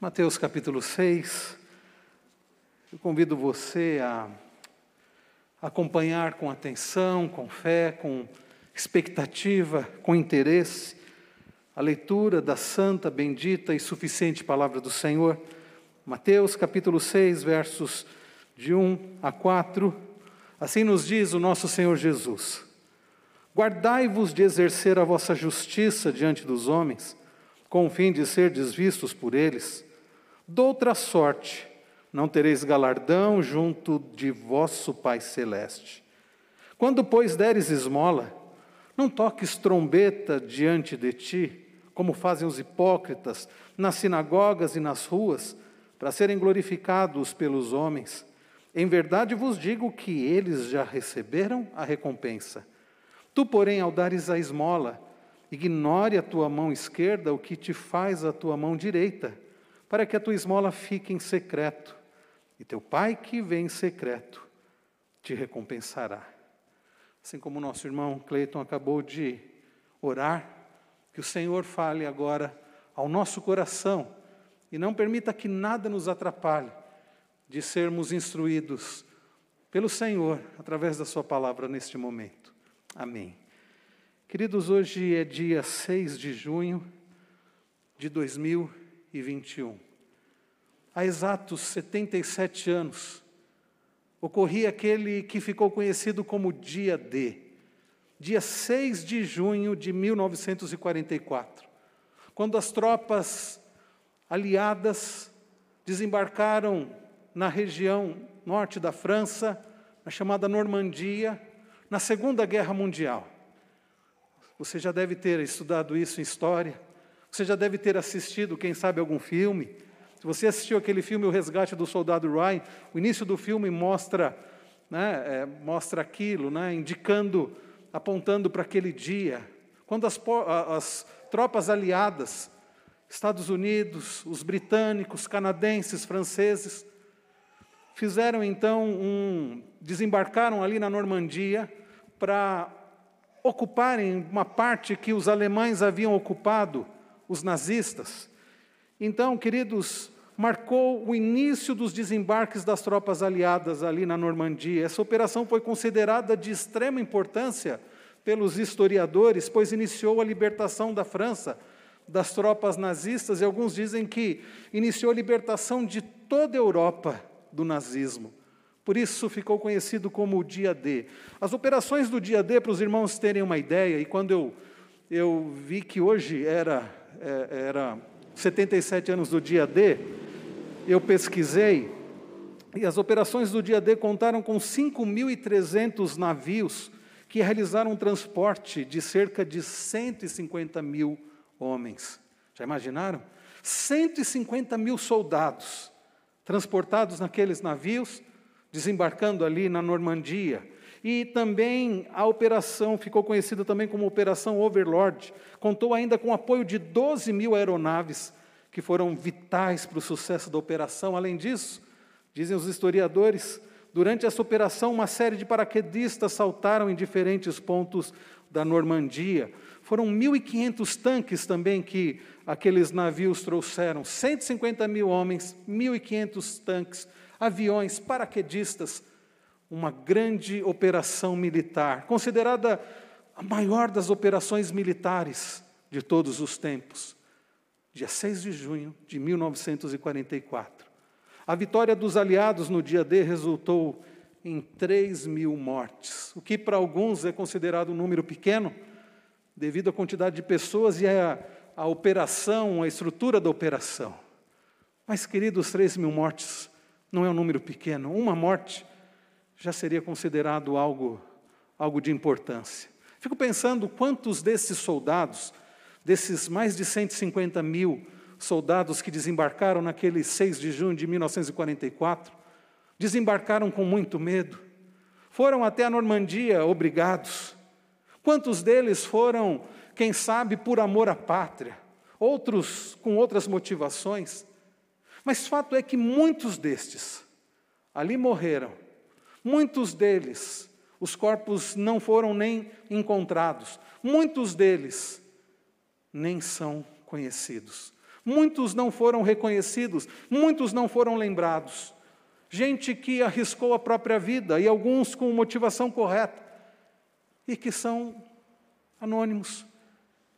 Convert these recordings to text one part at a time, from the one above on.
Mateus capítulo 6. Eu convido você a acompanhar com atenção, com fé, com expectativa, com interesse, a leitura da santa, bendita e suficiente palavra do Senhor. Mateus capítulo 6, versos de 1 a 4. Assim nos diz o nosso Senhor Jesus: Guardai-vos de exercer a vossa justiça diante dos homens, com o fim de ser desvistos por eles. Doutra sorte, não tereis galardão junto de vosso Pai Celeste. Quando, pois, deres esmola, não toques trombeta diante de ti, como fazem os hipócritas nas sinagogas e nas ruas, para serem glorificados pelos homens. Em verdade vos digo que eles já receberam a recompensa. Tu, porém, ao dares a esmola, ignore a tua mão esquerda o que te faz a tua mão direita para que a tua esmola fique em secreto, e teu Pai que vem em secreto te recompensará. Assim como o nosso irmão Cleiton acabou de orar, que o Senhor fale agora ao nosso coração e não permita que nada nos atrapalhe de sermos instruídos pelo Senhor através da Sua palavra neste momento. Amém. Queridos, hoje é dia 6 de junho de 2020. 2021. Há exatos 77 anos, ocorria aquele que ficou conhecido como Dia D, dia 6 de junho de 1944, quando as tropas aliadas desembarcaram na região norte da França, na chamada Normandia, na Segunda Guerra Mundial. Você já deve ter estudado isso em história. Você já deve ter assistido, quem sabe, algum filme. Se você assistiu aquele filme O Resgate do Soldado Ryan, o início do filme mostra, né, é, mostra aquilo, né, indicando, apontando para aquele dia, quando as, as tropas aliadas, Estados Unidos, os britânicos, canadenses, franceses, fizeram então um, desembarcaram ali na Normandia para ocuparem uma parte que os alemães haviam ocupado os nazistas. Então, queridos, marcou o início dos desembarques das tropas aliadas ali na Normandia. Essa operação foi considerada de extrema importância pelos historiadores, pois iniciou a libertação da França das tropas nazistas, e alguns dizem que iniciou a libertação de toda a Europa do nazismo. Por isso ficou conhecido como o Dia D. As operações do Dia D, para os irmãos terem uma ideia, e quando eu, eu vi que hoje era era 77 anos do dia D, eu pesquisei, e as operações do dia D contaram com 5.300 navios que realizaram um transporte de cerca de 150 mil homens. Já imaginaram? 150 mil soldados transportados naqueles navios, desembarcando ali na Normandia. E também a operação ficou conhecida também como Operação Overlord. Contou ainda com o apoio de 12 mil aeronaves que foram vitais para o sucesso da operação. Além disso, dizem os historiadores, durante essa operação uma série de paraquedistas saltaram em diferentes pontos da Normandia. Foram 1.500 tanques também que aqueles navios trouxeram, 150 mil homens, 1.500 tanques, aviões, paraquedistas, uma grande operação militar, considerada a maior das operações militares de todos os tempos. Dia 6 de junho de 1944. A vitória dos aliados no dia D resultou em 3 mil mortes, o que para alguns é considerado um número pequeno, devido à quantidade de pessoas e à, à operação, à estrutura da operação. Mas, queridos, 3 mil mortes não é um número pequeno. Uma morte já seria considerado algo, algo de importância. Fico pensando quantos desses soldados, desses mais de 150 mil soldados que desembarcaram naquele 6 de junho de 1944, desembarcaram com muito medo, foram até a Normandia obrigados. Quantos deles foram, quem sabe, por amor à pátria, outros com outras motivações. Mas fato é que muitos destes ali morreram Muitos deles, os corpos não foram nem encontrados. Muitos deles nem são conhecidos. muitos não foram reconhecidos, muitos não foram lembrados. Gente que arriscou a própria vida e alguns com motivação correta e que são anônimos,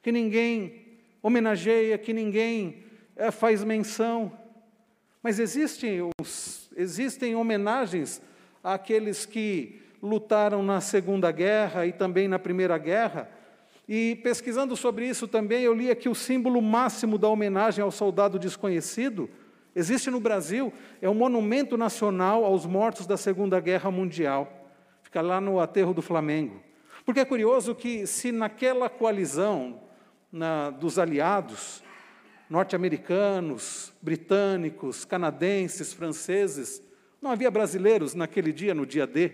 que ninguém homenageia, que ninguém é, faz menção. Mas existem, os, existem homenagens àqueles que lutaram na Segunda Guerra e também na Primeira Guerra. E pesquisando sobre isso também, eu li aqui o símbolo máximo da homenagem ao soldado desconhecido. Existe no Brasil, é o Monumento Nacional aos Mortos da Segunda Guerra Mundial. Fica lá no aterro do Flamengo. Porque é curioso que, se naquela coalizão na, dos aliados, norte-americanos, britânicos, canadenses, franceses, não havia brasileiros naquele dia, no dia D.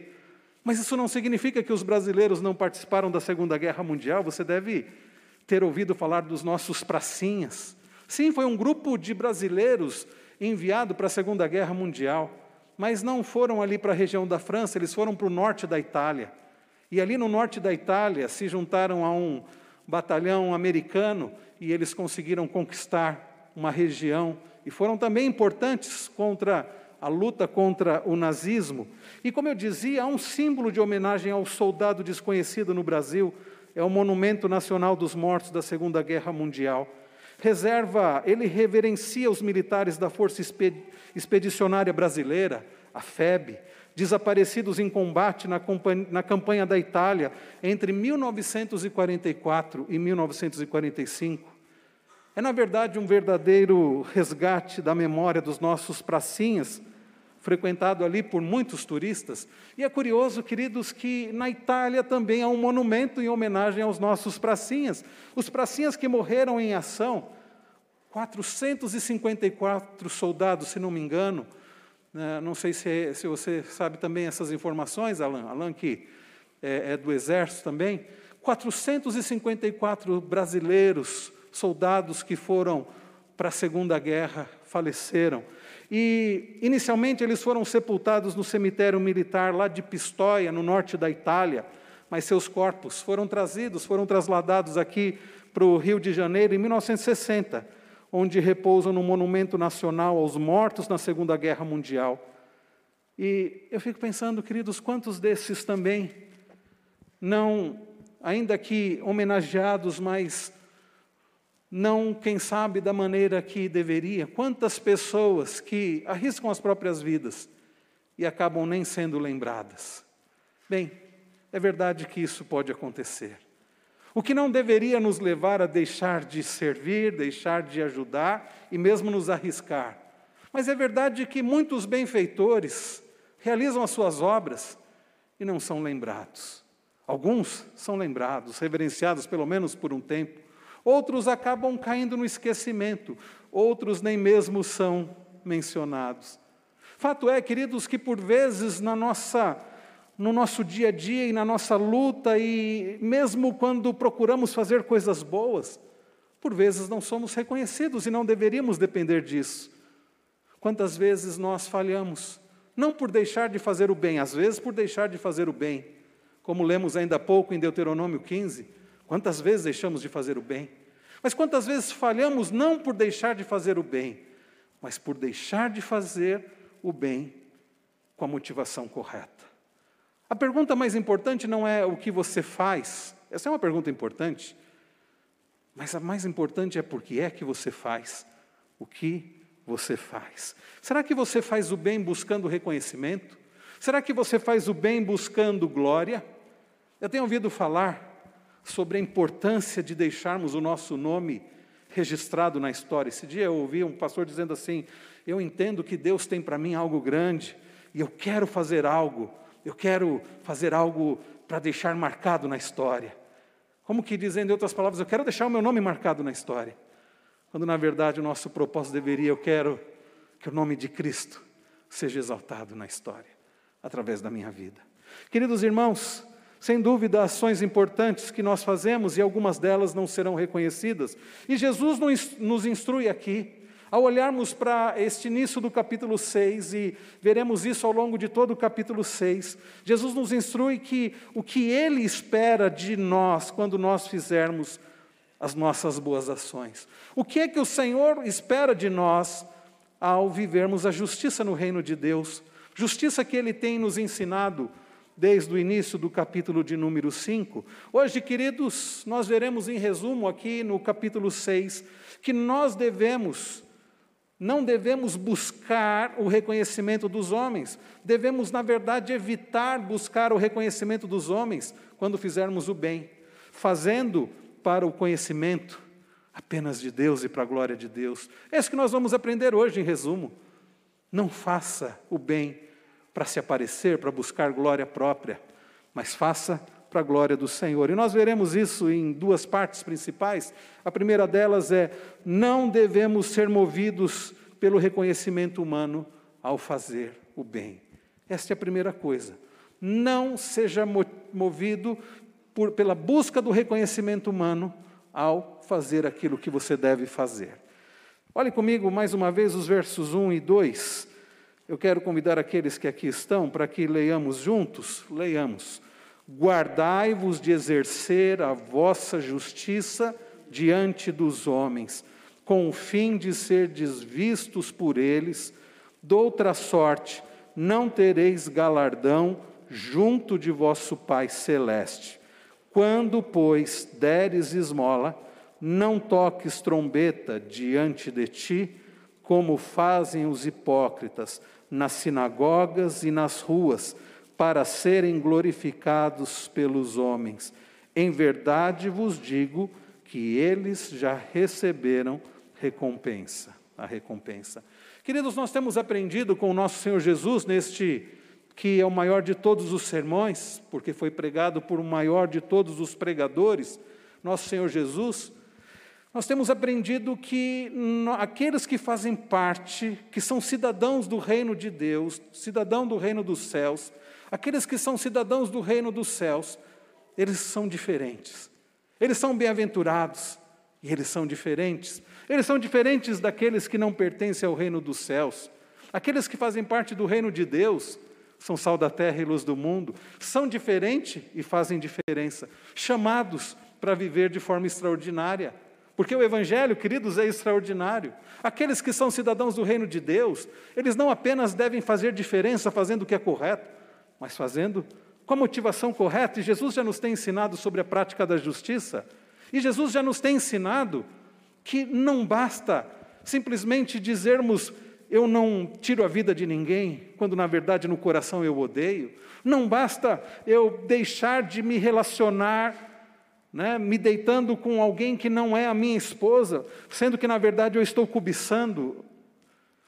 Mas isso não significa que os brasileiros não participaram da Segunda Guerra Mundial. Você deve ter ouvido falar dos nossos pracinhas. Sim, foi um grupo de brasileiros enviado para a Segunda Guerra Mundial, mas não foram ali para a região da França, eles foram para o norte da Itália. E ali no norte da Itália se juntaram a um batalhão americano e eles conseguiram conquistar uma região e foram também importantes contra a luta contra o nazismo. E como eu dizia, há um símbolo de homenagem ao soldado desconhecido no Brasil, é o Monumento Nacional dos Mortos da Segunda Guerra Mundial. Reserva, ele reverencia os militares da Força Expedicionária Brasileira, a FEB, desaparecidos em combate na, na campanha da Itália entre 1944 e 1945. É, na verdade, um verdadeiro resgate da memória dos nossos pracinhas, frequentado ali por muitos turistas. E é curioso, queridos, que na Itália também há um monumento em homenagem aos nossos pracinhas. Os pracinhas que morreram em ação, 454 soldados, se não me engano, né, não sei se, se, você sabe também essas informações, Alan, Alan que é, é do Exército também. 454 brasileiros, soldados que foram para a Segunda Guerra, faleceram. E, inicialmente, eles foram sepultados no cemitério militar lá de Pistoia, no norte da Itália, mas seus corpos foram trazidos, foram trasladados aqui para o Rio de Janeiro em 1960 onde repousam no Monumento Nacional aos Mortos na Segunda Guerra Mundial. E eu fico pensando, queridos, quantos desses também não, ainda que homenageados, mas não, quem sabe, da maneira que deveria. Quantas pessoas que arriscam as próprias vidas e acabam nem sendo lembradas. Bem, é verdade que isso pode acontecer. O que não deveria nos levar a deixar de servir, deixar de ajudar e mesmo nos arriscar. Mas é verdade que muitos benfeitores realizam as suas obras e não são lembrados. Alguns são lembrados, reverenciados pelo menos por um tempo. Outros acabam caindo no esquecimento, outros nem mesmo são mencionados. Fato é, queridos, que por vezes na nossa no nosso dia a dia e na nossa luta, e mesmo quando procuramos fazer coisas boas, por vezes não somos reconhecidos e não deveríamos depender disso. Quantas vezes nós falhamos, não por deixar de fazer o bem, às vezes por deixar de fazer o bem, como lemos ainda há pouco em Deuteronômio 15, quantas vezes deixamos de fazer o bem? Mas quantas vezes falhamos não por deixar de fazer o bem, mas por deixar de fazer o bem com a motivação correta. A pergunta mais importante não é o que você faz, essa é uma pergunta importante, mas a mais importante é por que é que você faz o que você faz. Será que você faz o bem buscando reconhecimento? Será que você faz o bem buscando glória? Eu tenho ouvido falar sobre a importância de deixarmos o nosso nome registrado na história. Esse dia eu ouvi um pastor dizendo assim: Eu entendo que Deus tem para mim algo grande e eu quero fazer algo eu quero fazer algo para deixar marcado na história. Como que dizendo em outras palavras, eu quero deixar o meu nome marcado na história. Quando na verdade o nosso propósito deveria, eu quero que o nome de Cristo seja exaltado na história, através da minha vida. Queridos irmãos, sem dúvida, ações importantes que nós fazemos e algumas delas não serão reconhecidas. E Jesus nos instrui aqui ao olharmos para este início do capítulo 6, e veremos isso ao longo de todo o capítulo 6, Jesus nos instrui que o que Ele espera de nós quando nós fizermos as nossas boas ações. O que é que o Senhor espera de nós ao vivermos a justiça no reino de Deus? Justiça que Ele tem nos ensinado desde o início do capítulo de número 5. Hoje, queridos, nós veremos em resumo aqui no capítulo 6 que nós devemos não devemos buscar o reconhecimento dos homens, devemos, na verdade, evitar buscar o reconhecimento dos homens quando fizermos o bem, fazendo para o conhecimento apenas de Deus e para a glória de Deus. É isso que nós vamos aprender hoje, em resumo. Não faça o bem para se aparecer, para buscar glória própria, mas faça para a glória do Senhor. E nós veremos isso em duas partes principais. A primeira delas é: não devemos ser movidos pelo reconhecimento humano ao fazer o bem. Esta é a primeira coisa. Não seja movido por, pela busca do reconhecimento humano ao fazer aquilo que você deve fazer. Olhe comigo mais uma vez os versos 1 e 2. Eu quero convidar aqueles que aqui estão para que leiamos juntos. Leiamos. Guardai-vos de exercer a vossa justiça diante dos homens, com o fim de ser desvistos por eles, doutra sorte, não tereis galardão junto de vosso Pai celeste. Quando, pois, deres esmola, não toques trombeta diante de ti, como fazem os hipócritas nas sinagogas e nas ruas, para serem glorificados pelos homens. Em verdade vos digo que eles já receberam recompensa, a recompensa. Queridos, nós temos aprendido com o nosso Senhor Jesus neste que é o maior de todos os sermões, porque foi pregado por o maior de todos os pregadores, nosso Senhor Jesus, nós temos aprendido que aqueles que fazem parte, que são cidadãos do reino de Deus, cidadão do reino dos céus, Aqueles que são cidadãos do reino dos céus, eles são diferentes. Eles são bem-aventurados e eles são diferentes. Eles são diferentes daqueles que não pertencem ao reino dos céus. Aqueles que fazem parte do reino de Deus são sal da terra e luz do mundo, são diferentes e fazem diferença, chamados para viver de forma extraordinária. Porque o Evangelho, queridos, é extraordinário. Aqueles que são cidadãos do reino de Deus, eles não apenas devem fazer diferença fazendo o que é correto, mas fazendo com a motivação correta. E Jesus já nos tem ensinado sobre a prática da justiça. E Jesus já nos tem ensinado que não basta simplesmente dizermos eu não tiro a vida de ninguém, quando na verdade no coração eu odeio. Não basta eu deixar de me relacionar, né, me deitando com alguém que não é a minha esposa, sendo que na verdade eu estou cobiçando.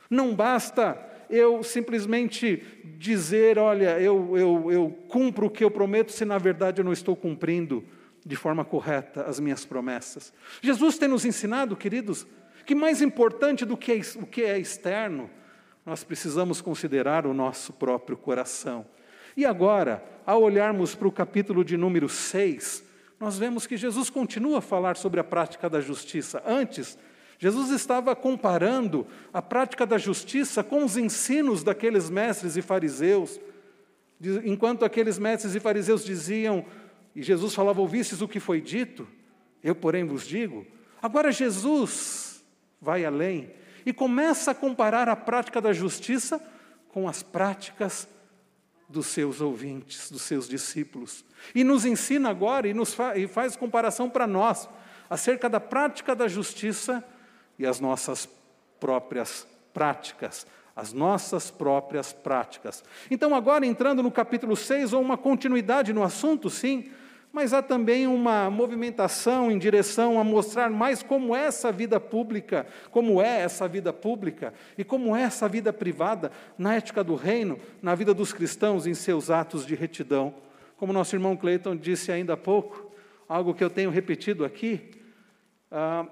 Não basta eu simplesmente dizer, olha, eu, eu, eu cumpro o que eu prometo, se na verdade eu não estou cumprindo de forma correta as minhas promessas. Jesus tem nos ensinado, queridos, que mais importante do que o que é externo, nós precisamos considerar o nosso próprio coração. E agora, ao olharmos para o capítulo de número 6, nós vemos que Jesus continua a falar sobre a prática da justiça. Antes, Jesus estava comparando a prática da justiça com os ensinos daqueles mestres e fariseus. Enquanto aqueles mestres e fariseus diziam, e Jesus falava: Ouvistes o que foi dito? Eu, porém, vos digo. Agora, Jesus vai além e começa a comparar a prática da justiça com as práticas dos seus ouvintes, dos seus discípulos. E nos ensina agora e, nos fa e faz comparação para nós acerca da prática da justiça e as nossas próprias práticas. As nossas próprias práticas. Então, agora entrando no capítulo 6, ou uma continuidade no assunto, sim, mas há também uma movimentação em direção a mostrar mais como é essa vida pública, como é essa vida pública e como é essa vida privada na ética do reino, na vida dos cristãos, em seus atos de retidão. Como nosso irmão Cleiton disse ainda há pouco, algo que eu tenho repetido aqui, ah,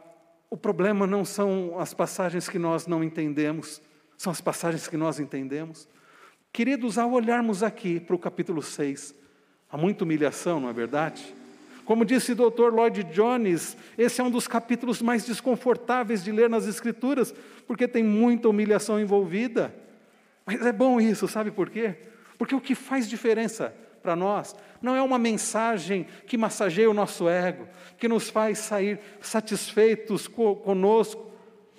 o problema não são as passagens que nós não entendemos, são as passagens que nós entendemos. Queridos, ao olharmos aqui para o capítulo 6, há muita humilhação, não é verdade? Como disse o Dr. Lloyd Jones, esse é um dos capítulos mais desconfortáveis de ler nas Escrituras, porque tem muita humilhação envolvida. Mas é bom isso, sabe por quê? Porque o que faz diferença para nós, não é uma mensagem que massageia o nosso ego, que nos faz sair satisfeitos conosco.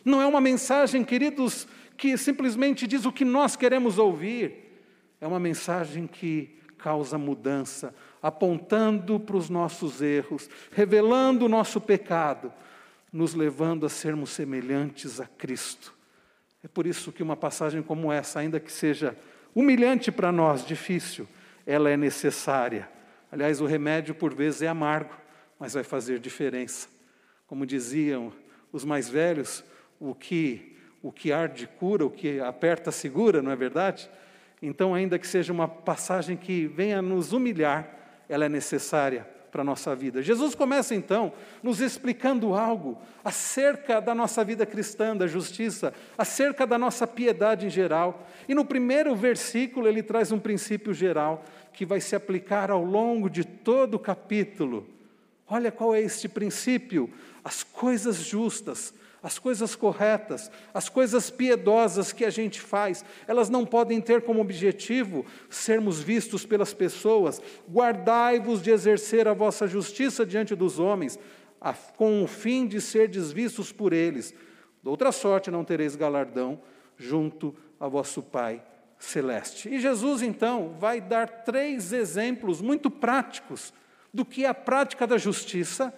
Não é uma mensagem, queridos, que simplesmente diz o que nós queremos ouvir. É uma mensagem que causa mudança, apontando para os nossos erros, revelando o nosso pecado, nos levando a sermos semelhantes a Cristo. É por isso que uma passagem como essa, ainda que seja humilhante para nós, difícil, ela é necessária. Aliás, o remédio por vezes é amargo, mas vai fazer diferença. Como diziam os mais velhos, o que o que arde cura, o que aperta segura, não é verdade? Então, ainda que seja uma passagem que venha nos humilhar, ela é necessária para a nossa vida. Jesus começa então nos explicando algo acerca da nossa vida cristã, da justiça, acerca da nossa piedade em geral. E no primeiro versículo ele traz um princípio geral que vai se aplicar ao longo de todo o capítulo. Olha qual é este princípio: as coisas justas, as coisas corretas, as coisas piedosas que a gente faz, elas não podem ter como objetivo sermos vistos pelas pessoas. Guardai-vos de exercer a vossa justiça diante dos homens, com o fim de ser desvistos por eles. De outra sorte não tereis galardão junto a vosso Pai celeste. E Jesus, então, vai dar três exemplos muito práticos do que é a prática da justiça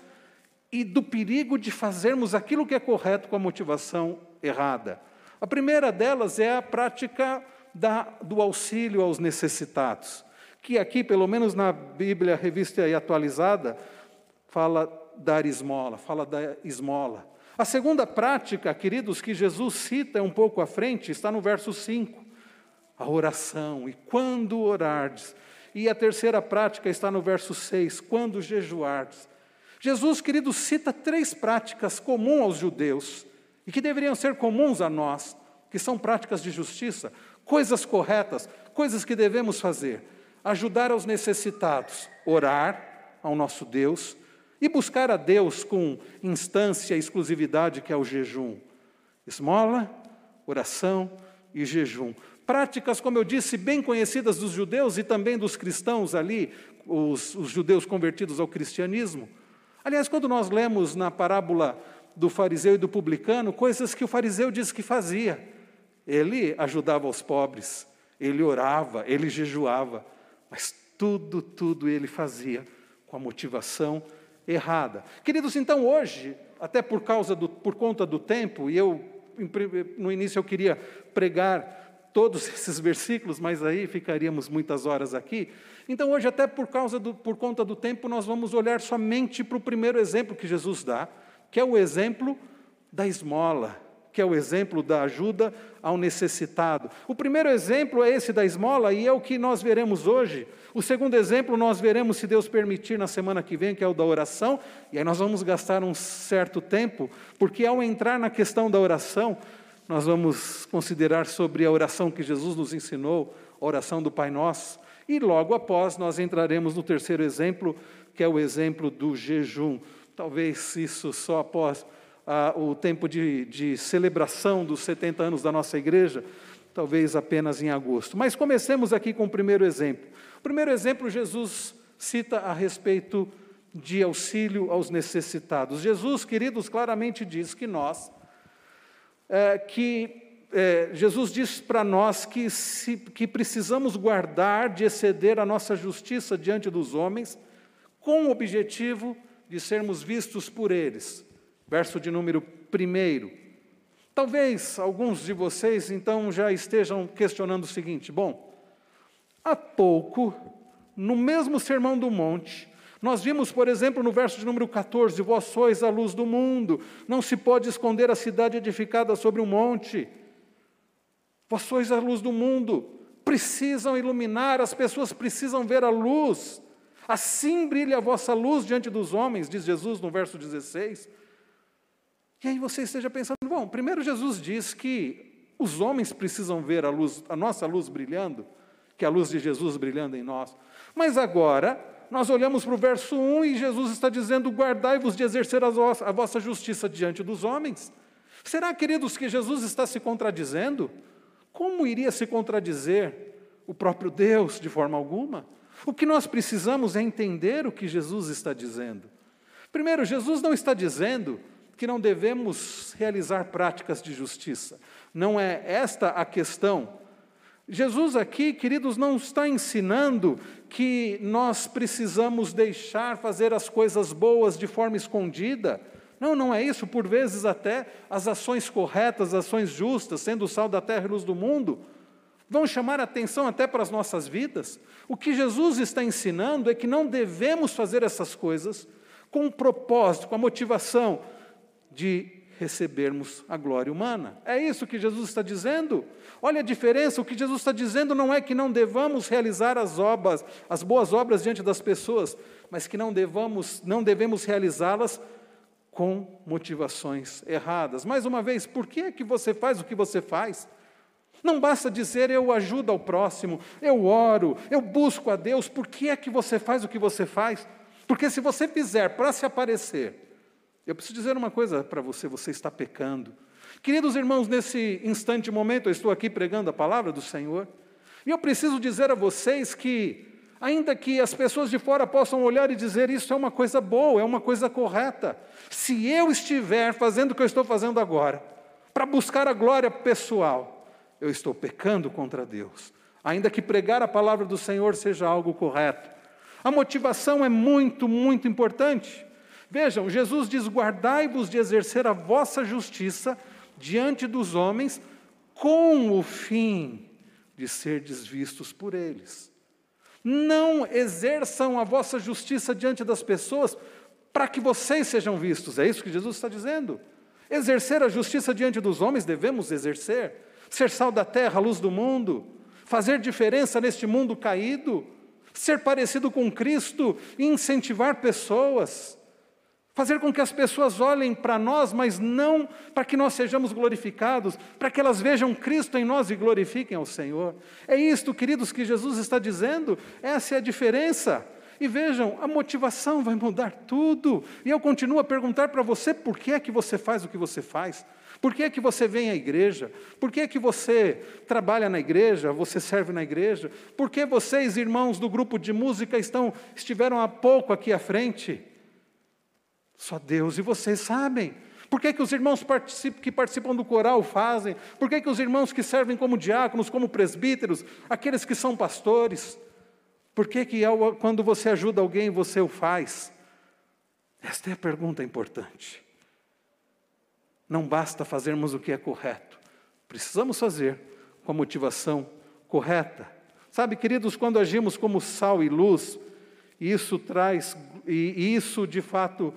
e do perigo de fazermos aquilo que é correto com a motivação errada. A primeira delas é a prática da, do auxílio aos necessitados, que aqui, pelo menos na Bíblia revista e atualizada, fala dar esmola, fala da esmola. A segunda prática, queridos, que Jesus cita um pouco à frente, está no verso 5, a oração. E quando orardes? E a terceira prática está no verso 6, quando jejuardes. Jesus, querido, cita três práticas comuns aos judeus e que deveriam ser comuns a nós, que são práticas de justiça, coisas corretas, coisas que devemos fazer. Ajudar aos necessitados, orar ao nosso Deus e buscar a Deus com instância e exclusividade, que é o jejum. Esmola, oração e jejum. Práticas, como eu disse, bem conhecidas dos judeus e também dos cristãos ali, os, os judeus convertidos ao cristianismo. Aliás, quando nós lemos na parábola do fariseu e do publicano, coisas que o fariseu diz que fazia. Ele ajudava os pobres, ele orava, ele jejuava, mas tudo, tudo ele fazia com a motivação errada. Queridos, então hoje, até por causa do, por conta do tempo, e eu no início eu queria pregar todos esses versículos, mas aí ficaríamos muitas horas aqui. Então, hoje, até por, causa do, por conta do tempo, nós vamos olhar somente para o primeiro exemplo que Jesus dá, que é o exemplo da esmola, que é o exemplo da ajuda ao necessitado. O primeiro exemplo é esse da esmola e é o que nós veremos hoje. O segundo exemplo nós veremos, se Deus permitir, na semana que vem, que é o da oração, e aí nós vamos gastar um certo tempo, porque ao entrar na questão da oração, nós vamos considerar sobre a oração que Jesus nos ensinou, a oração do Pai Nosso. E logo após nós entraremos no terceiro exemplo, que é o exemplo do jejum. Talvez isso só após ah, o tempo de, de celebração dos 70 anos da nossa igreja, talvez apenas em agosto. Mas comecemos aqui com o primeiro exemplo. O primeiro exemplo, Jesus cita a respeito de auxílio aos necessitados. Jesus, queridos, claramente diz que nós, é, que é, Jesus diz para nós que, se, que precisamos guardar de exceder a nossa justiça diante dos homens, com o objetivo de sermos vistos por eles. Verso de número 1. Talvez alguns de vocês então já estejam questionando o seguinte: bom, há pouco, no mesmo Sermão do Monte, nós vimos, por exemplo, no verso de número 14: Vós sois a luz do mundo, não se pode esconder a cidade edificada sobre um monte. Vós sois a luz do mundo, precisam iluminar, as pessoas precisam ver a luz. Assim brilha a vossa luz diante dos homens, diz Jesus no verso 16. E aí você esteja pensando, bom, primeiro Jesus diz que os homens precisam ver a luz, a nossa luz brilhando, que é a luz de Jesus brilhando em nós. Mas agora, nós olhamos para o verso 1 e Jesus está dizendo: guardai-vos de exercer a vossa justiça diante dos homens. Será, queridos, que Jesus está se contradizendo? Como iria se contradizer o próprio Deus de forma alguma? O que nós precisamos é entender o que Jesus está dizendo. Primeiro, Jesus não está dizendo que não devemos realizar práticas de justiça. Não é esta a questão. Jesus aqui, queridos, não está ensinando que nós precisamos deixar fazer as coisas boas de forma escondida. Não, não é isso. Por vezes, até as ações corretas, as ações justas, sendo o sal da terra e luz do mundo, vão chamar atenção até para as nossas vidas. O que Jesus está ensinando é que não devemos fazer essas coisas com o propósito, com a motivação de recebermos a glória humana. É isso que Jesus está dizendo. Olha a diferença, o que Jesus está dizendo não é que não devamos realizar as obras, as boas obras diante das pessoas, mas que não devamos, não devemos realizá-las com motivações erradas. Mais uma vez, por que é que você faz o que você faz? Não basta dizer eu ajudo ao próximo, eu oro, eu busco a Deus, por que é que você faz o que você faz? Porque se você fizer para se aparecer, eu preciso dizer uma coisa para você: você está pecando. Queridos irmãos, nesse instante momento, eu estou aqui pregando a palavra do Senhor, e eu preciso dizer a vocês que, ainda que as pessoas de fora possam olhar e dizer isso é uma coisa boa, é uma coisa correta, se eu estiver fazendo o que eu estou fazendo agora, para buscar a glória pessoal, eu estou pecando contra Deus, ainda que pregar a palavra do Senhor seja algo correto. A motivação é muito, muito importante. Vejam, Jesus diz: guardai-vos de exercer a vossa justiça diante dos homens, com o fim de ser desvistos por eles. Não exerçam a vossa justiça diante das pessoas para que vocês sejam vistos, é isso que Jesus está dizendo. Exercer a justiça diante dos homens devemos exercer, ser sal da terra, luz do mundo, fazer diferença neste mundo caído, ser parecido com Cristo incentivar pessoas. Fazer com que as pessoas olhem para nós, mas não para que nós sejamos glorificados, para que elas vejam Cristo em nós e glorifiquem ao Senhor. É isto, queridos, que Jesus está dizendo, essa é a diferença. E vejam, a motivação vai mudar tudo. E eu continuo a perguntar para você por que é que você faz o que você faz. Por que é que você vem à igreja? Por que é que você trabalha na igreja, você serve na igreja? Por que vocês, irmãos do grupo de música, estão, estiveram há pouco aqui à frente? Só Deus e vocês sabem. Por que, que os irmãos participam, que participam do coral fazem? Por que, que os irmãos que servem como diáconos, como presbíteros, aqueles que são pastores? Por que, que quando você ajuda alguém, você o faz? Esta é a pergunta importante. Não basta fazermos o que é correto, precisamos fazer com a motivação correta. Sabe, queridos, quando agimos como sal e luz, isso traz, e isso de fato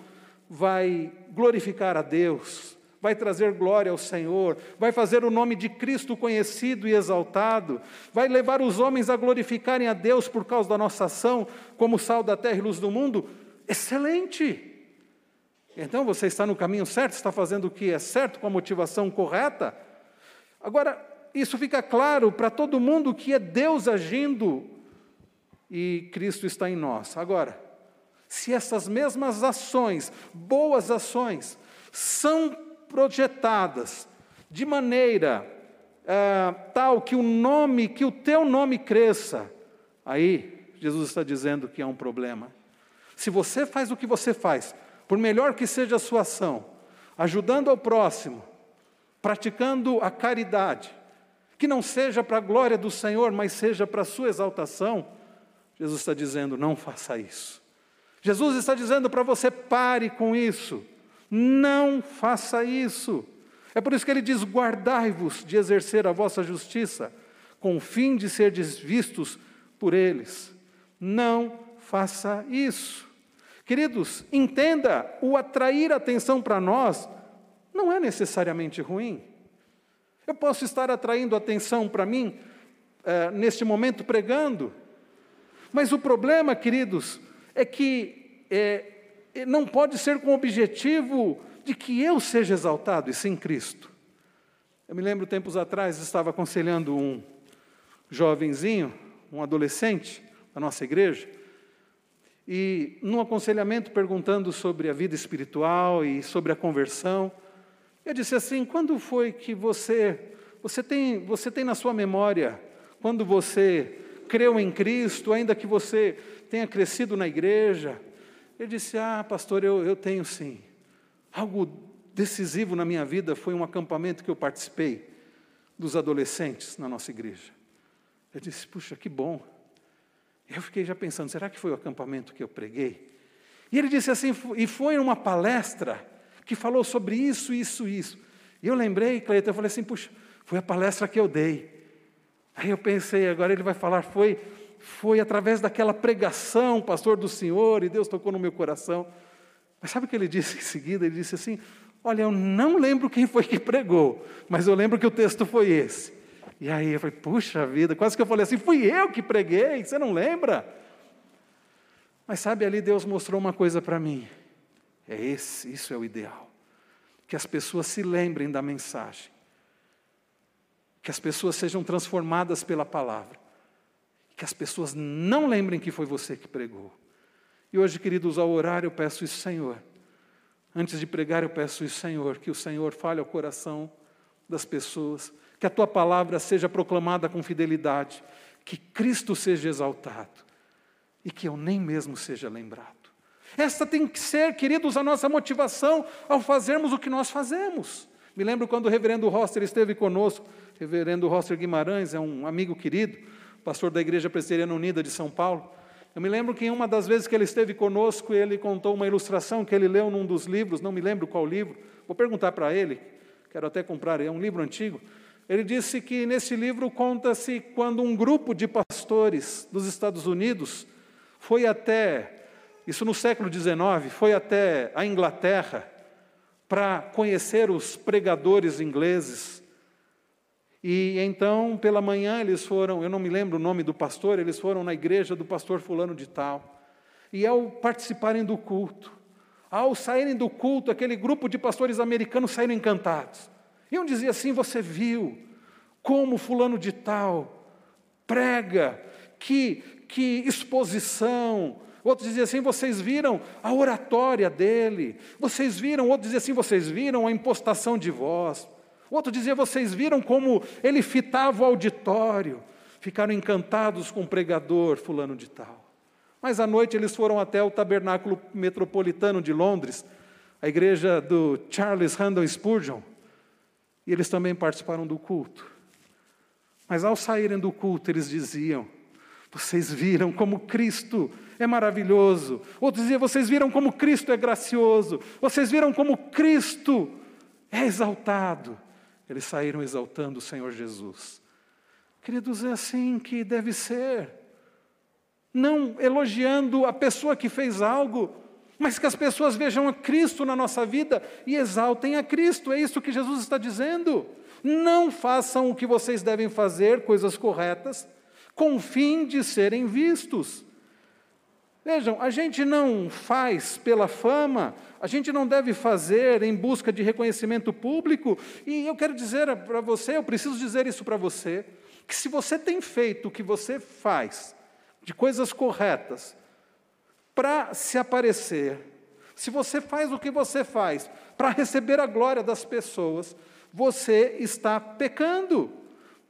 vai glorificar a Deus, vai trazer glória ao Senhor, vai fazer o nome de Cristo conhecido e exaltado, vai levar os homens a glorificarem a Deus por causa da nossa ação, como sal da terra e luz do mundo. Excelente! Então você está no caminho certo, está fazendo o que é certo, com a motivação correta. Agora, isso fica claro para todo mundo que é Deus agindo e Cristo está em nós. Agora, se essas mesmas ações, boas ações, são projetadas de maneira é, tal que o nome, que o teu nome cresça, aí Jesus está dizendo que é um problema. Se você faz o que você faz, por melhor que seja a sua ação, ajudando ao próximo, praticando a caridade, que não seja para a glória do Senhor, mas seja para a sua exaltação, Jesus está dizendo: não faça isso. Jesus está dizendo para você: pare com isso, não faça isso. É por isso que ele diz: guardai-vos de exercer a vossa justiça, com o fim de ser vistos por eles. Não faça isso. Queridos, entenda: o atrair atenção para nós não é necessariamente ruim. Eu posso estar atraindo atenção para mim é, neste momento pregando, mas o problema, queridos, é que é, é, não pode ser com o objetivo de que eu seja exaltado, e sim Cristo. Eu me lembro tempos atrás, estava aconselhando um jovenzinho, um adolescente da nossa igreja, e num aconselhamento perguntando sobre a vida espiritual e sobre a conversão, eu disse assim: quando foi que você, você tem, você tem na sua memória, quando você creu em Cristo, ainda que você tenha crescido na igreja. Ele disse: Ah, pastor, eu, eu tenho sim. Algo decisivo na minha vida foi um acampamento que eu participei dos adolescentes na nossa igreja. Eu disse: Puxa, que bom. Eu fiquei já pensando: será que foi o acampamento que eu preguei? E ele disse assim: e foi uma palestra que falou sobre isso, isso, isso. E eu lembrei, Cleiton, eu falei assim: puxa, foi a palestra que eu dei. Aí eu pensei, agora ele vai falar, foi, foi através daquela pregação, pastor do Senhor, e Deus tocou no meu coração. Mas sabe o que ele disse em seguida? Ele disse assim: Olha, eu não lembro quem foi que pregou, mas eu lembro que o texto foi esse. E aí eu falei, puxa vida, quase que eu falei assim, fui eu que preguei, você não lembra? Mas sabe, ali Deus mostrou uma coisa para mim. É esse, isso é o ideal. Que as pessoas se lembrem da mensagem. Que as pessoas sejam transformadas pela palavra. Que as pessoas não lembrem que foi você que pregou. E hoje, queridos, ao orar, eu peço isso, Senhor. Antes de pregar, eu peço isso, Senhor, que o Senhor fale ao coração das pessoas, que a tua palavra seja proclamada com fidelidade, que Cristo seja exaltado e que eu nem mesmo seja lembrado. Esta tem que ser, queridos, a nossa motivação ao fazermos o que nós fazemos. Me lembro quando o reverendo Roster esteve conosco, o reverendo Roster Guimarães é um amigo querido, pastor da Igreja Presbiteriana Unida de São Paulo. Eu me lembro que em uma das vezes que ele esteve conosco, ele contou uma ilustração que ele leu num dos livros, não me lembro qual livro, vou perguntar para ele, quero até comprar, é um livro antigo. Ele disse que nesse livro conta-se quando um grupo de pastores dos Estados Unidos foi até, isso no século XIX, foi até a Inglaterra para conhecer os pregadores ingleses. E então, pela manhã, eles foram, eu não me lembro o nome do pastor, eles foram na igreja do pastor Fulano de Tal. E ao participarem do culto, ao saírem do culto, aquele grupo de pastores americanos saíram encantados. E um dizia assim: Você viu como Fulano de Tal prega, que que exposição. Outros diziam assim: vocês viram a oratória dele. Vocês viram, outros diziam assim: vocês viram a impostação de voz. Outro dizia: vocês viram como ele fitava o auditório. Ficaram encantados com o pregador fulano de tal. Mas à noite eles foram até o tabernáculo metropolitano de Londres, a igreja do Charles Randall Spurgeon, e eles também participaram do culto. Mas ao saírem do culto, eles diziam: vocês viram como Cristo é maravilhoso. Outros diziam, vocês viram como Cristo é gracioso. Vocês viram como Cristo é exaltado. Eles saíram exaltando o Senhor Jesus. Queridos, é assim que deve ser. Não elogiando a pessoa que fez algo, mas que as pessoas vejam a Cristo na nossa vida e exaltem a Cristo. É isso que Jesus está dizendo. Não façam o que vocês devem fazer, coisas corretas, com o fim de serem vistos. Vejam, a gente não faz pela fama, a gente não deve fazer em busca de reconhecimento público, e eu quero dizer para você, eu preciso dizer isso para você, que se você tem feito o que você faz, de coisas corretas, para se aparecer, se você faz o que você faz para receber a glória das pessoas, você está pecando.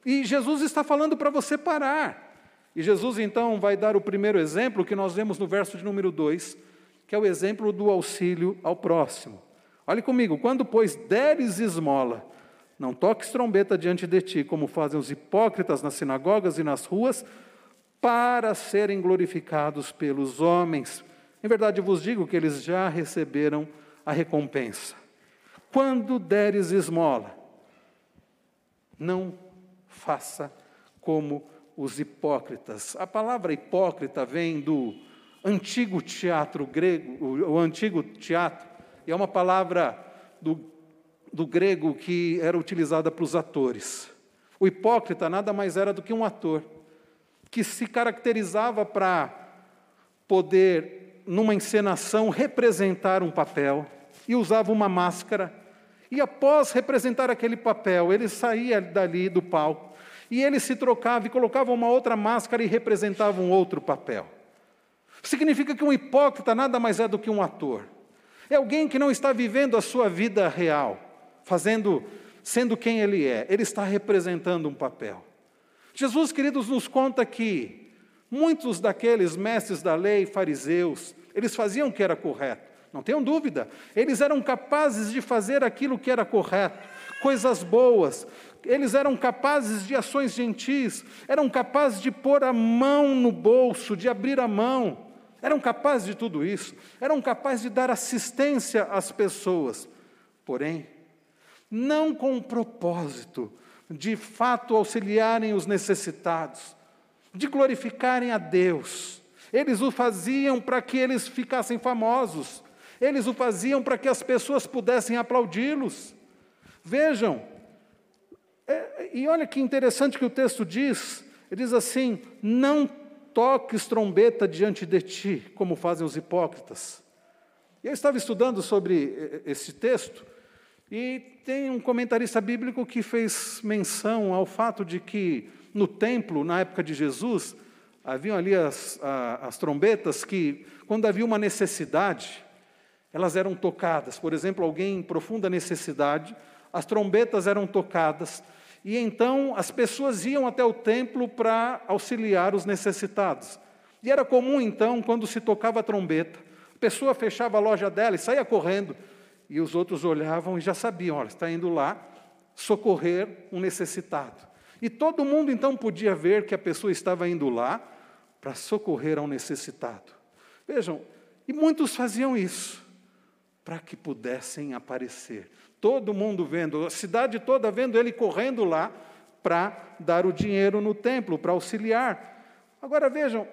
E Jesus está falando para você parar. E Jesus então vai dar o primeiro exemplo que nós vemos no verso de número 2, que é o exemplo do auxílio ao próximo. Olhe comigo, quando, pois, deres esmola, não toques trombeta diante de ti, como fazem os hipócritas nas sinagogas e nas ruas, para serem glorificados pelos homens. Em verdade vos digo que eles já receberam a recompensa. Quando deres esmola, não faça como os hipócritas. A palavra hipócrita vem do antigo teatro grego, o, antigo teatro, e é uma palavra do, do grego que era utilizada para os atores. O hipócrita nada mais era do que um ator que se caracterizava para poder, numa encenação, representar um papel e usava uma máscara. E após representar aquele papel, ele saía dali do palco e ele se trocava e colocava uma outra máscara e representava um outro papel. Significa que um hipócrita nada mais é do que um ator. É alguém que não está vivendo a sua vida real, fazendo, sendo quem ele é. Ele está representando um papel. Jesus, queridos, nos conta que Muitos daqueles mestres da lei, fariseus, eles faziam o que era correto, não tenham dúvida, eles eram capazes de fazer aquilo que era correto, coisas boas, eles eram capazes de ações gentis, eram capazes de pôr a mão no bolso, de abrir a mão, eram capazes de tudo isso, eram capazes de dar assistência às pessoas, porém, não com o propósito de fato auxiliarem os necessitados, de glorificarem a Deus. Eles o faziam para que eles ficassem famosos, eles o faziam para que as pessoas pudessem aplaudi-los. Vejam, é, e olha que interessante que o texto diz: ele diz assim: não toques trombeta diante de ti, como fazem os hipócritas. E eu estava estudando sobre esse texto, e tem um comentarista bíblico que fez menção ao fato de que no templo, na época de Jesus, haviam ali as, as trombetas que, quando havia uma necessidade, elas eram tocadas. Por exemplo, alguém em profunda necessidade, as trombetas eram tocadas e então as pessoas iam até o templo para auxiliar os necessitados. E era comum então, quando se tocava a trombeta, a pessoa fechava a loja dela e saía correndo, e os outros olhavam e já sabiam: olha, está indo lá socorrer um necessitado. E todo mundo então podia ver que a pessoa estava indo lá para socorrer a um necessitado. Vejam, e muitos faziam isso para que pudessem aparecer. Todo mundo vendo, a cidade toda vendo ele correndo lá para dar o dinheiro no templo, para auxiliar. Agora vejam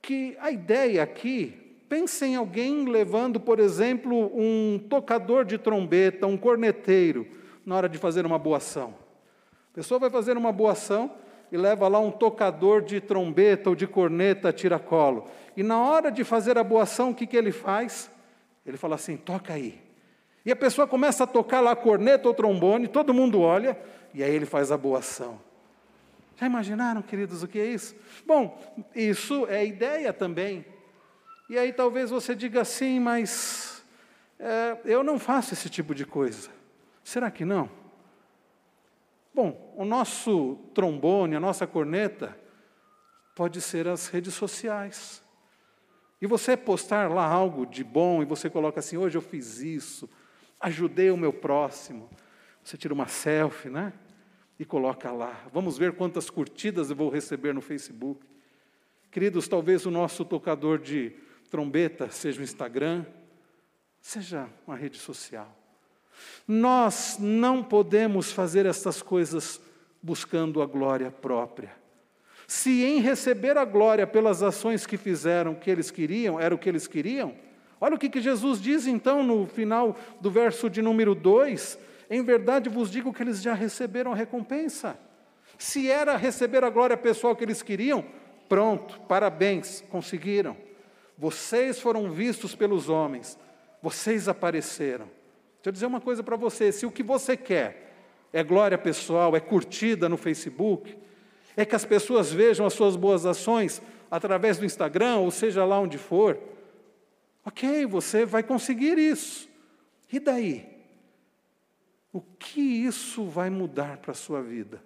que a ideia aqui, pensem em alguém levando, por exemplo, um tocador de trombeta, um corneteiro, na hora de fazer uma boa ação. A pessoa vai fazer uma boa ação e leva lá um tocador de trombeta ou de corneta tiracolo. E na hora de fazer a boa ação, o que, que ele faz? Ele fala assim: toca aí. E a pessoa começa a tocar lá corneta ou trombone, todo mundo olha, e aí ele faz a boa ação. Já imaginaram, queridos, o que é isso? Bom, isso é ideia também. E aí talvez você diga assim, mas é, eu não faço esse tipo de coisa. Será que não? Bom, o nosso trombone, a nossa corneta, pode ser as redes sociais. E você postar lá algo de bom e você coloca assim: hoje eu fiz isso, ajudei o meu próximo. Você tira uma selfie, né? E coloca lá. Vamos ver quantas curtidas eu vou receber no Facebook. Queridos, talvez o nosso tocador de trombeta seja o Instagram, seja uma rede social. Nós não podemos fazer estas coisas buscando a glória própria. Se em receber a glória pelas ações que fizeram, que eles queriam, era o que eles queriam, Olha o que, que Jesus diz então no final do verso de número 2: Em verdade vos digo que eles já receberam a recompensa. Se era receber a glória pessoal que eles queriam, pronto, parabéns, conseguiram. Vocês foram vistos pelos homens, vocês apareceram. Deixa eu dizer uma coisa para você: se o que você quer é glória pessoal, é curtida no Facebook, é que as pessoas vejam as suas boas ações através do Instagram, ou seja lá onde for, Ok, você vai conseguir isso. E daí? O que isso vai mudar para a sua vida?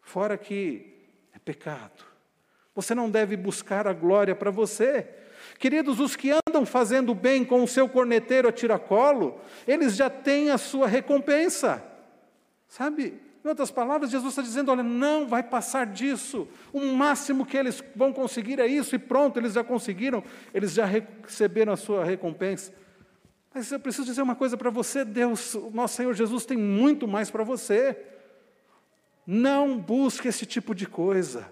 Fora que é pecado. Você não deve buscar a glória para você. Queridos, os que andam fazendo bem com o seu corneteiro a tiracolo, eles já têm a sua recompensa. Sabe? Em outras palavras, Jesus está dizendo: olha, não vai passar disso. O máximo que eles vão conseguir é isso, e pronto, eles já conseguiram, eles já receberam a sua recompensa. Mas eu preciso dizer uma coisa para você: Deus, o nosso Senhor Jesus tem muito mais para você. Não busque esse tipo de coisa.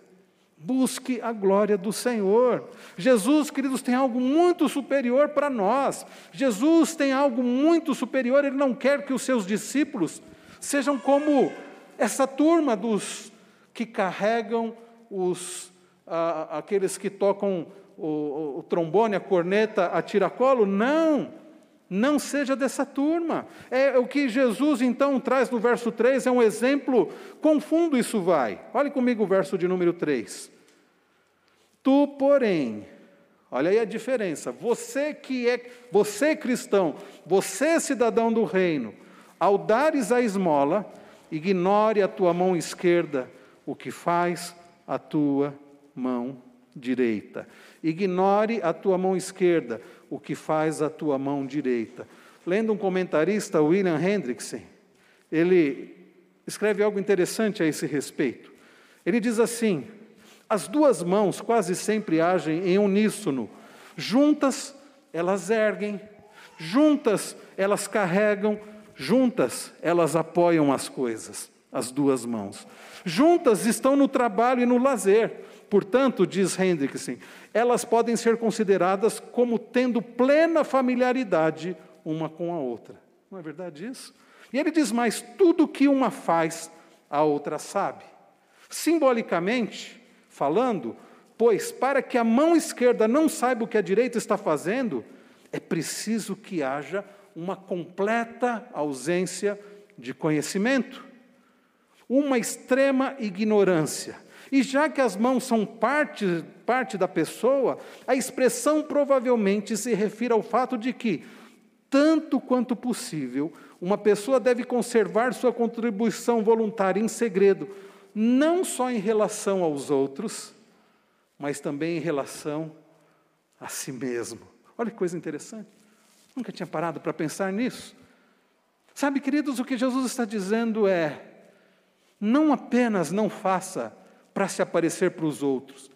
Busque a glória do Senhor. Jesus, queridos, tem algo muito superior para nós. Jesus tem algo muito superior. Ele não quer que os seus discípulos sejam como essa turma dos que carregam os, ah, aqueles que tocam o, o, trombone, a corneta, a tiracolo, não, não seja dessa turma. É o que Jesus então traz no verso 3, é um exemplo, confundo isso vai. Olhe comigo o verso de número 3. Tu, porém, olha aí a diferença. Você que é, você cristão, você cidadão do reino, ao dares a esmola, Ignore a tua mão esquerda o que faz a tua mão direita. Ignore a tua mão esquerda, o que faz a tua mão direita. Lendo um comentarista, William Hendrickson, ele escreve algo interessante a esse respeito. Ele diz assim: as duas mãos quase sempre agem em uníssono. Juntas, elas erguem, juntas, elas carregam, juntas, elas apoiam as coisas, as duas mãos. Juntas estão no trabalho e no lazer. Portanto, diz Hendrickson, elas podem ser consideradas como tendo plena familiaridade uma com a outra. Não é verdade isso? E ele diz mais: tudo que uma faz, a outra sabe. Simbolicamente falando, pois para que a mão esquerda não saiba o que a direita está fazendo, é preciso que haja uma completa ausência de conhecimento, uma extrema ignorância. E já que as mãos são parte, parte da pessoa, a expressão provavelmente se refere ao fato de que, tanto quanto possível, uma pessoa deve conservar sua contribuição voluntária em segredo, não só em relação aos outros, mas também em relação a si mesmo. Olha que coisa interessante. Nunca tinha parado para pensar nisso. Sabe, queridos, o que Jesus está dizendo é: não apenas não faça para se aparecer para os outros,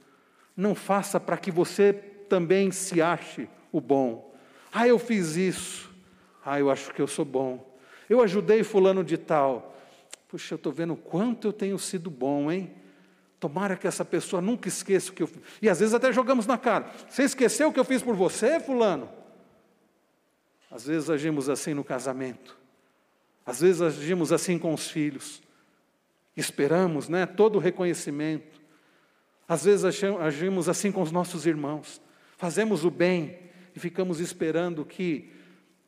não faça para que você também se ache o bom. Ah, eu fiz isso. Ah, eu acho que eu sou bom. Eu ajudei fulano de tal. Puxa, eu estou vendo o quanto eu tenho sido bom, hein? Tomara que essa pessoa nunca esqueça o que eu fiz. E às vezes até jogamos na cara. Você esqueceu o que eu fiz por você, fulano? Às vezes agimos assim no casamento. Às vezes agimos assim com os filhos. Esperamos, né, todo o reconhecimento. Às vezes agimos assim com os nossos irmãos. Fazemos o bem e ficamos esperando que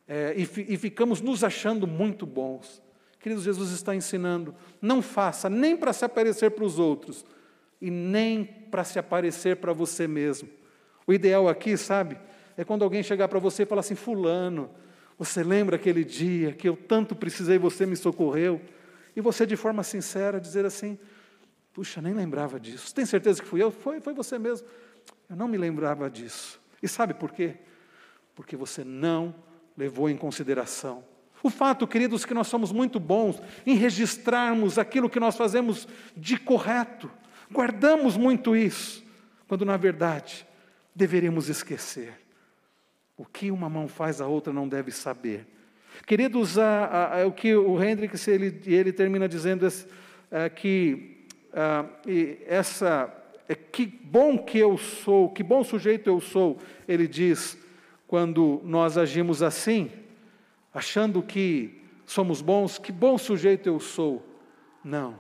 é, e, e ficamos nos achando muito bons. Queridos, Jesus está ensinando: não faça nem para se aparecer para os outros e nem para se aparecer para você mesmo. O ideal aqui, sabe, é quando alguém chegar para você e falar assim: Fulano, você lembra aquele dia que eu tanto precisei, você me socorreu? E você, de forma sincera, dizer assim: Puxa, nem lembrava disso. Tem certeza que fui eu? Foi, foi você mesmo. Eu não me lembrava disso. E sabe por quê? Porque você não levou em consideração. O fato, queridos, que nós somos muito bons em registrarmos aquilo que nós fazemos de correto, guardamos muito isso, quando na verdade deveríamos esquecer. O que uma mão faz, a outra não deve saber. Queridos, a, a, a, o que o Hendricks ele, ele termina dizendo é, é que a, essa é que bom que eu sou, que bom sujeito eu sou, ele diz, quando nós agimos assim, achando que somos bons, que bom sujeito eu sou. Não,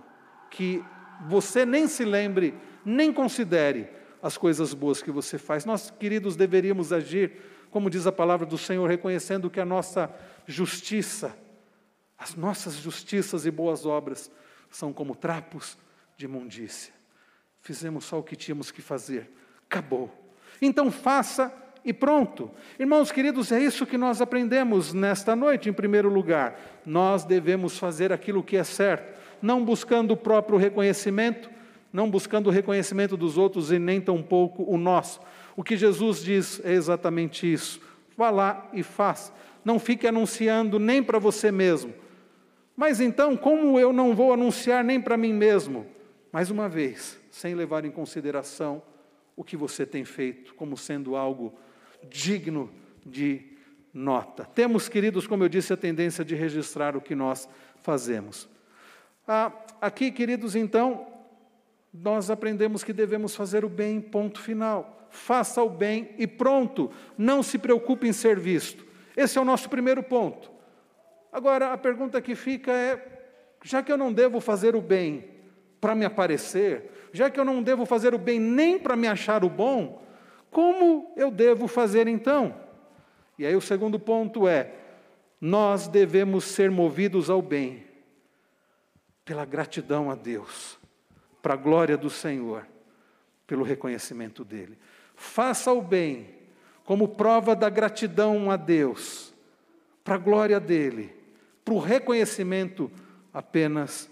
que você nem se lembre, nem considere as coisas boas que você faz. Nós, queridos, deveríamos agir, como diz a palavra do Senhor, reconhecendo que a nossa justiça, as nossas justiças e boas obras são como trapos de imundícia. Fizemos só o que tínhamos que fazer, acabou. Então faça e pronto. Irmãos queridos, é isso que nós aprendemos nesta noite, em primeiro lugar. Nós devemos fazer aquilo que é certo, não buscando o próprio reconhecimento, não buscando o reconhecimento dos outros e nem tampouco o nosso. O que Jesus diz é exatamente isso. Vá lá e faça. Não fique anunciando nem para você mesmo. Mas então, como eu não vou anunciar nem para mim mesmo? Mais uma vez, sem levar em consideração o que você tem feito como sendo algo digno de nota. Temos, queridos, como eu disse, a tendência de registrar o que nós fazemos. Ah, aqui, queridos, então, nós aprendemos que devemos fazer o bem, ponto final. Faça o bem e pronto. Não se preocupe em ser visto. Esse é o nosso primeiro ponto. Agora, a pergunta que fica é: já que eu não devo fazer o bem para me aparecer, já que eu não devo fazer o bem nem para me achar o bom, como eu devo fazer então? E aí o segundo ponto é: nós devemos ser movidos ao bem, pela gratidão a Deus, para a glória do Senhor, pelo reconhecimento dEle. Faça o bem como prova da gratidão a Deus, para a glória dEle, para o reconhecimento apenas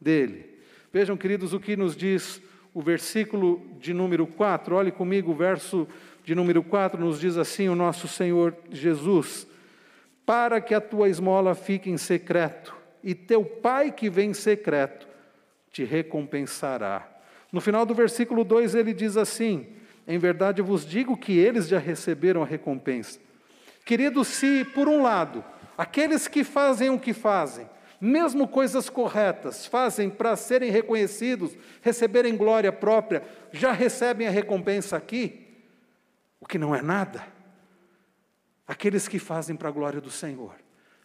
dEle. Vejam, queridos, o que nos diz o versículo de número 4. Olhe comigo, o verso de número 4 nos diz assim: o nosso Senhor Jesus, para que a tua esmola fique em secreto, e teu Pai que vem em secreto te recompensará. No final do versículo 2 ele diz assim: Em verdade vos digo que eles já receberam a recompensa. Queridos, se por um lado, aqueles que fazem o que fazem, mesmo coisas corretas, fazem para serem reconhecidos, receberem glória própria, já recebem a recompensa aqui, o que não é nada. Aqueles que fazem para a glória do Senhor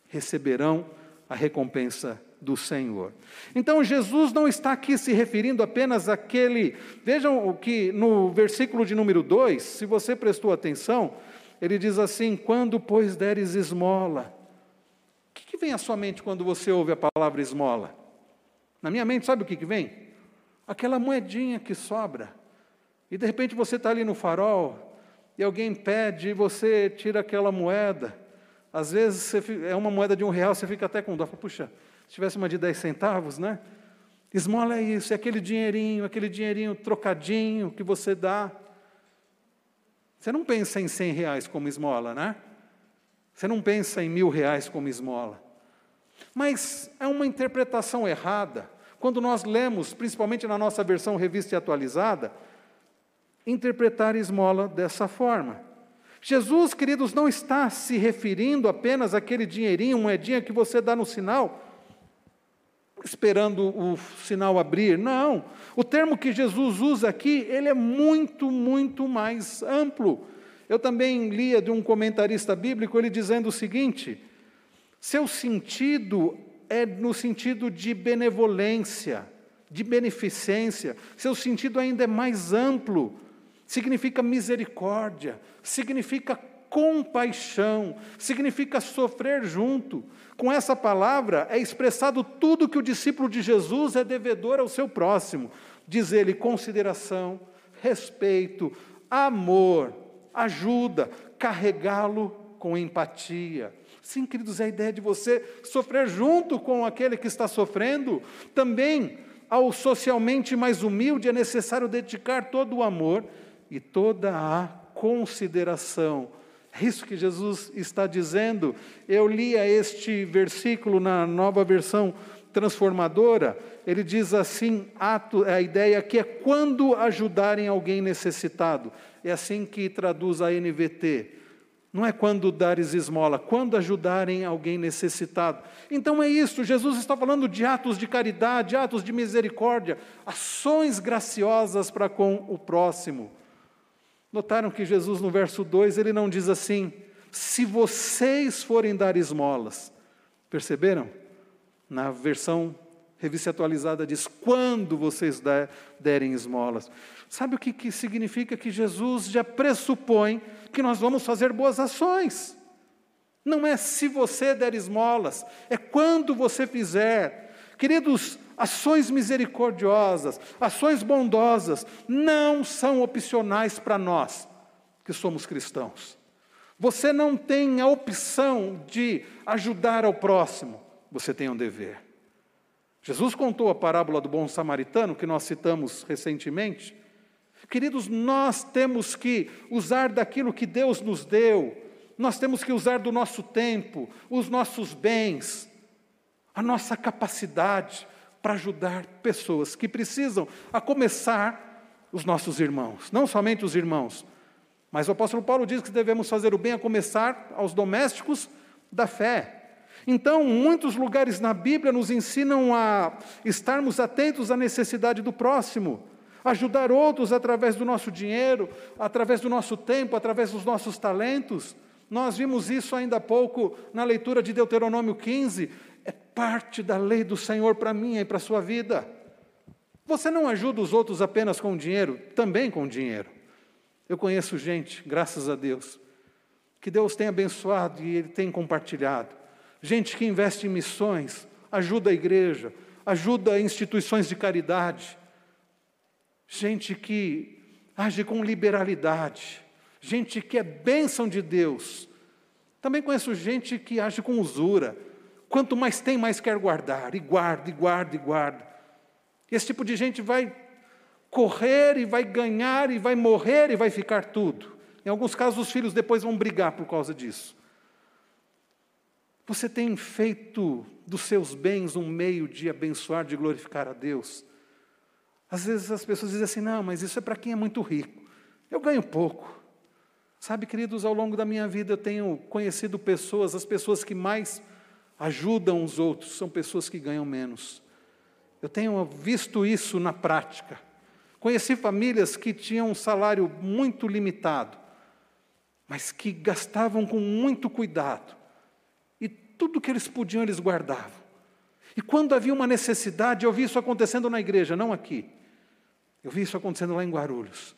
receberão a recompensa do Senhor. Então Jesus não está aqui se referindo apenas àquele. Vejam o que no versículo de número 2, se você prestou atenção, ele diz assim: Quando, pois, deres esmola. O que, que vem à sua mente quando você ouve a palavra esmola? Na minha mente, sabe o que, que vem? Aquela moedinha que sobra. E de repente você está ali no farol e alguém pede e você tira aquela moeda. Às vezes você, é uma moeda de um real, você fica até com dó. Puxa, se tivesse uma de 10 centavos, né? Esmola é isso, é aquele dinheirinho, aquele dinheirinho trocadinho que você dá. Você não pensa em 100 reais como esmola, né? Você não pensa em mil reais como esmola. Mas é uma interpretação errada. Quando nós lemos, principalmente na nossa versão revista e atualizada, interpretar esmola dessa forma. Jesus, queridos, não está se referindo apenas àquele dinheirinho, moedinha que você dá no sinal, esperando o sinal abrir. Não. O termo que Jesus usa aqui, ele é muito, muito mais amplo. Eu também lia de um comentarista bíblico ele dizendo o seguinte: seu sentido é no sentido de benevolência, de beneficência, seu sentido ainda é mais amplo significa misericórdia, significa compaixão, significa sofrer junto. Com essa palavra é expressado tudo que o discípulo de Jesus é devedor ao seu próximo. Diz ele consideração, respeito, amor, ajuda, carregá-lo com empatia. Sim, queridos, é a ideia de você sofrer junto com aquele que está sofrendo. Também ao socialmente mais humilde é necessário dedicar todo o amor e toda a consideração. É isso que Jesus está dizendo. Eu lia este versículo na nova versão transformadora. Ele diz assim: a ideia que é quando ajudarem alguém necessitado. É assim que traduz a NVT. Não é quando dares esmola, quando ajudarem alguém necessitado. Então é isso, Jesus está falando de atos de caridade, atos de misericórdia, ações graciosas para com o próximo. Notaram que Jesus, no verso 2, ele não diz assim: se vocês forem dar esmolas. Perceberam? Na versão revista atualizada diz: quando vocês derem esmolas. Sabe o que, que significa? Que Jesus já pressupõe que nós vamos fazer boas ações. Não é se você der esmolas, é quando você fizer. Queridos, Ações misericordiosas, ações bondosas, não são opcionais para nós que somos cristãos. Você não tem a opção de ajudar ao próximo, você tem um dever. Jesus contou a parábola do bom samaritano, que nós citamos recentemente. Queridos, nós temos que usar daquilo que Deus nos deu, nós temos que usar do nosso tempo, os nossos bens, a nossa capacidade, para ajudar pessoas que precisam, a começar os nossos irmãos, não somente os irmãos, mas o apóstolo Paulo diz que devemos fazer o bem a começar aos domésticos da fé. Então, muitos lugares na Bíblia nos ensinam a estarmos atentos à necessidade do próximo, ajudar outros através do nosso dinheiro, através do nosso tempo, através dos nossos talentos. Nós vimos isso ainda há pouco na leitura de Deuteronômio 15 é parte da lei do Senhor para mim e para a sua vida. Você não ajuda os outros apenas com dinheiro, também com dinheiro. Eu conheço gente, graças a Deus, que Deus tem abençoado e Ele tem compartilhado. Gente que investe em missões, ajuda a igreja, ajuda instituições de caridade. Gente que age com liberalidade. Gente que é bênção de Deus. Também conheço gente que age com usura, Quanto mais tem, mais quer guardar, e guarda, e guarda, e guarda. Esse tipo de gente vai correr e vai ganhar e vai morrer e vai ficar tudo. Em alguns casos, os filhos depois vão brigar por causa disso. Você tem feito dos seus bens um meio de abençoar, de glorificar a Deus? Às vezes as pessoas dizem assim: não, mas isso é para quem é muito rico. Eu ganho pouco. Sabe, queridos, ao longo da minha vida eu tenho conhecido pessoas, as pessoas que mais ajudam os outros são pessoas que ganham menos. Eu tenho visto isso na prática. Conheci famílias que tinham um salário muito limitado, mas que gastavam com muito cuidado. E tudo que eles podiam, eles guardavam. E quando havia uma necessidade, eu vi isso acontecendo na igreja, não aqui. Eu vi isso acontecendo lá em Guarulhos.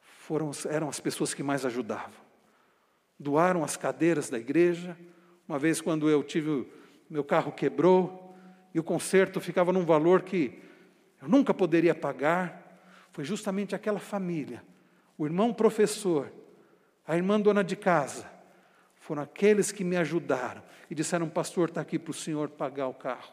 Foram, eram as pessoas que mais ajudavam. Doaram as cadeiras da igreja. Uma vez, quando eu tive, meu carro quebrou, e o conserto ficava num valor que eu nunca poderia pagar, foi justamente aquela família, o irmão professor, a irmã dona de casa, foram aqueles que me ajudaram e disseram: Pastor, está aqui para o senhor pagar o carro.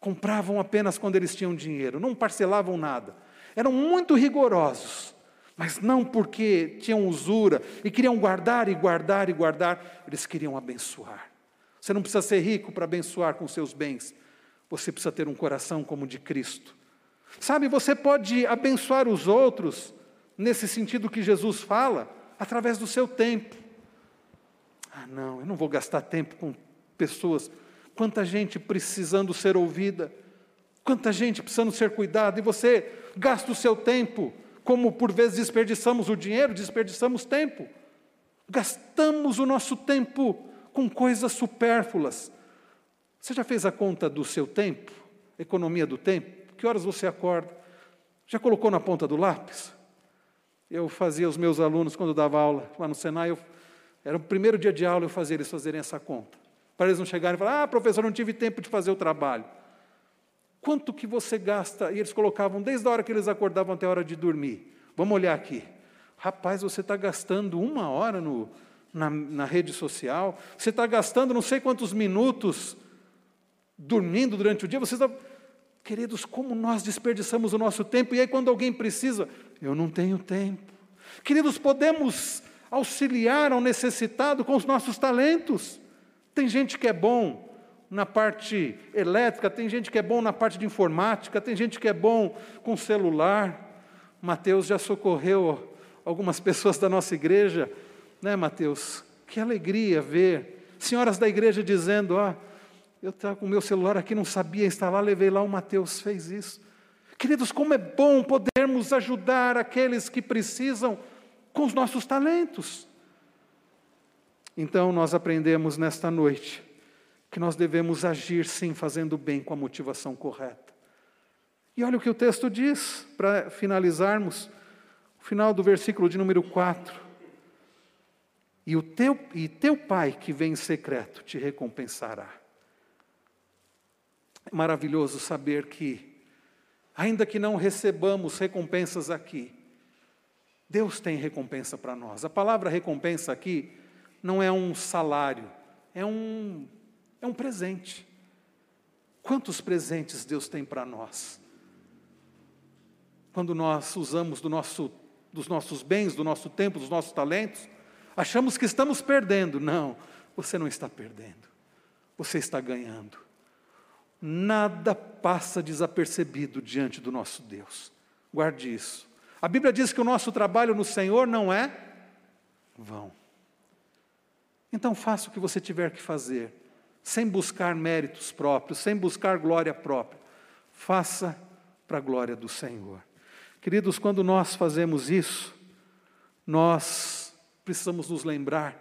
Compravam apenas quando eles tinham dinheiro, não parcelavam nada. Eram muito rigorosos, mas não porque tinham usura e queriam guardar e guardar e guardar, eles queriam abençoar. Você não precisa ser rico para abençoar com seus bens, você precisa ter um coração como o de Cristo. Sabe, você pode abençoar os outros, nesse sentido que Jesus fala, através do seu tempo. Ah, não, eu não vou gastar tempo com pessoas. Quanta gente precisando ser ouvida, quanta gente precisando ser cuidada, e você gasta o seu tempo, como por vezes desperdiçamos o dinheiro, desperdiçamos tempo. Gastamos o nosso tempo com coisas supérfluas. Você já fez a conta do seu tempo? Economia do tempo? Que horas você acorda? Já colocou na ponta do lápis? Eu fazia os meus alunos, quando eu dava aula lá no Senai, eu, era o primeiro dia de aula, eu fazia eles fazerem essa conta. Para eles não chegarem e falar, ah, professor, não tive tempo de fazer o trabalho. Quanto que você gasta? E eles colocavam desde a hora que eles acordavam até a hora de dormir. Vamos olhar aqui. Rapaz, você está gastando uma hora no, na, na rede social, você está gastando não sei quantos minutos dormindo durante o dia, você está Queridos, como nós desperdiçamos o nosso tempo, e aí quando alguém precisa, eu não tenho tempo. Queridos, podemos auxiliar ao necessitado com os nossos talentos. Tem gente que é bom na parte elétrica, tem gente que é bom na parte de informática, tem gente que é bom com celular. Mateus já socorreu algumas pessoas da nossa igreja, né, Mateus? Que alegria ver senhoras da igreja dizendo: ah, eu estava com o meu celular aqui, não sabia instalar, levei lá, o Mateus fez isso. Queridos, como é bom podermos ajudar aqueles que precisam com os nossos talentos. Então, nós aprendemos nesta noite que nós devemos agir sim, fazendo bem com a motivação correta. E olha o que o texto diz, para finalizarmos, o final do versículo de número 4. E, o teu, e teu pai que vem em secreto te recompensará. É maravilhoso saber que, ainda que não recebamos recompensas aqui, Deus tem recompensa para nós. A palavra recompensa aqui não é um salário, é um, é um presente. Quantos presentes Deus tem para nós? Quando nós usamos do nosso, dos nossos bens, do nosso tempo, dos nossos talentos, achamos que estamos perdendo. Não, você não está perdendo, você está ganhando nada passa desapercebido diante do nosso Deus. Guarde isso. A Bíblia diz que o nosso trabalho no Senhor não é vão. Então faça o que você tiver que fazer, sem buscar méritos próprios, sem buscar glória própria. Faça para a glória do Senhor. Queridos, quando nós fazemos isso, nós precisamos nos lembrar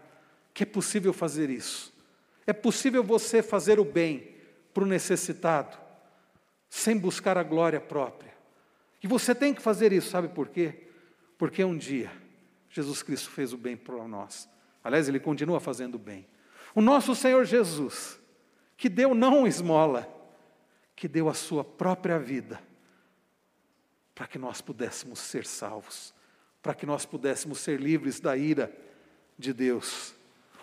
que é possível fazer isso. É possível você fazer o bem para o necessitado, sem buscar a glória própria. E você tem que fazer isso, sabe por quê? Porque um dia Jesus Cristo fez o bem para nós. Aliás, ele continua fazendo o bem. O nosso Senhor Jesus, que deu não esmola, que deu a sua própria vida, para que nós pudéssemos ser salvos, para que nós pudéssemos ser livres da ira de Deus.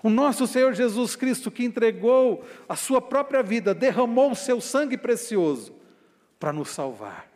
O nosso Senhor Jesus Cristo, que entregou a sua própria vida, derramou o seu sangue precioso para nos salvar.